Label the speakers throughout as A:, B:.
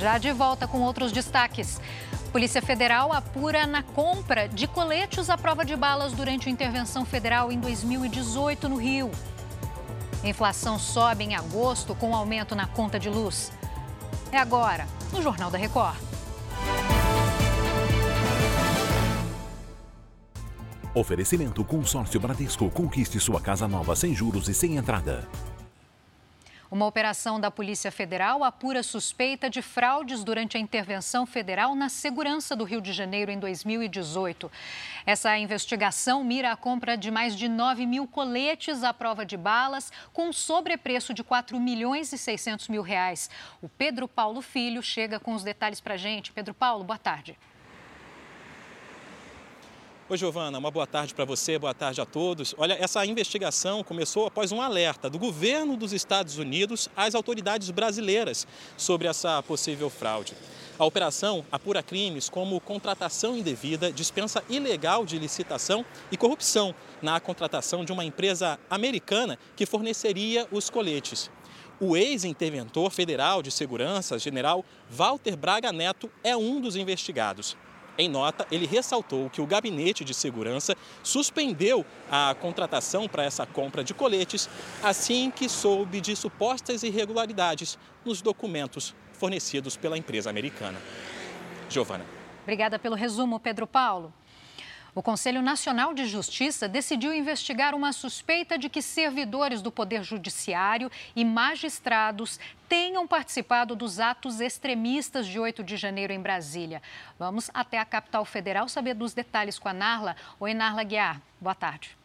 A: Já de volta com outros destaques. Polícia Federal apura na compra de coletes à prova de balas durante a intervenção federal em 2018 no Rio. Inflação sobe em agosto com aumento na conta de luz. É agora, no Jornal da Record.
B: Oferecimento Consórcio Bradesco. Conquiste sua casa nova sem juros e sem entrada.
A: Uma operação da Polícia Federal apura suspeita de fraudes durante a intervenção federal na segurança do Rio de Janeiro em 2018. Essa investigação mira a compra de mais de 9 mil coletes à prova de balas, com um sobrepreço de 4 milhões e 600 mil reais. O Pedro Paulo Filho chega com os detalhes para a gente. Pedro Paulo, boa tarde.
C: Oi, Giovana, uma boa tarde para você, boa tarde a todos. Olha, essa investigação começou após um alerta do governo dos Estados Unidos às autoridades brasileiras sobre essa possível fraude. A operação apura crimes como contratação indevida, dispensa ilegal de licitação e corrupção na contratação de uma empresa americana que forneceria os coletes. O ex-interventor federal de segurança, general Walter Braga Neto, é um dos investigados. Em nota, ele ressaltou que o Gabinete de Segurança suspendeu a contratação para essa compra de coletes assim que soube de supostas irregularidades nos documentos fornecidos pela empresa americana. Giovana.
A: Obrigada pelo resumo, Pedro Paulo. O Conselho Nacional de Justiça decidiu investigar uma suspeita de que servidores do Poder Judiciário e magistrados tenham participado dos atos extremistas de 8 de janeiro em Brasília. Vamos até a capital federal saber dos detalhes com a Narla. Oi, Narla Guiar. Boa tarde.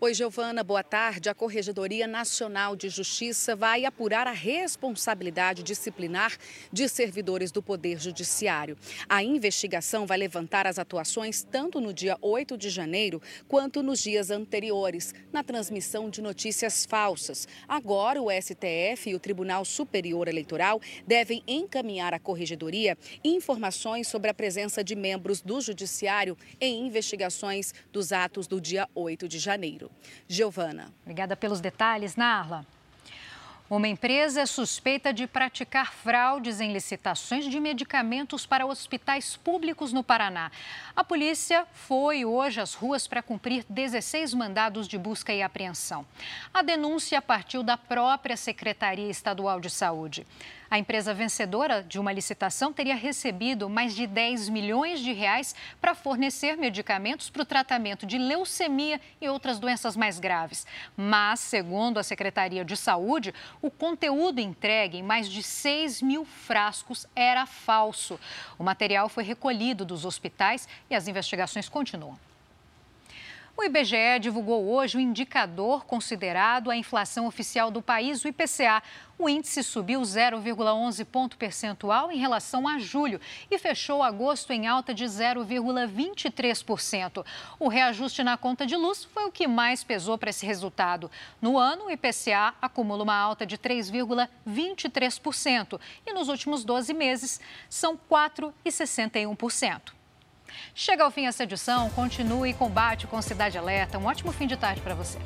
D: Oi, Giovana, boa tarde. A Corregedoria Nacional de Justiça vai apurar a responsabilidade disciplinar de servidores do Poder Judiciário. A investigação vai levantar as atuações tanto no dia 8 de janeiro quanto nos dias anteriores, na transmissão de notícias falsas. Agora, o STF e o Tribunal Superior Eleitoral devem encaminhar à Corregedoria informações sobre a presença de membros do Judiciário em investigações dos atos do dia 8 de janeiro. Giovana.
A: Obrigada pelos detalhes, Narla. Uma empresa é suspeita de praticar fraudes em licitações de medicamentos para hospitais públicos no Paraná. A polícia foi hoje às ruas para cumprir 16 mandados de busca e apreensão. A denúncia partiu da própria Secretaria Estadual de Saúde. A empresa vencedora de uma licitação teria recebido mais de 10 milhões de reais para fornecer medicamentos para o tratamento de leucemia e outras doenças mais graves. Mas, segundo a Secretaria de Saúde, o conteúdo entregue em mais de 6 mil frascos era falso. O material foi recolhido dos hospitais e as investigações continuam. O IBGE divulgou hoje o indicador considerado a inflação oficial do país, o IPCA. O índice subiu 0,11 ponto percentual em relação a julho e fechou agosto em alta de 0,23%. O reajuste na conta de luz foi o que mais pesou para esse resultado. No ano, o IPCA acumula uma alta de 3,23% e nos últimos 12 meses são 4,61%. Chega ao fim essa edição, continue e combate com Cidade Alerta. Um ótimo fim de tarde para você.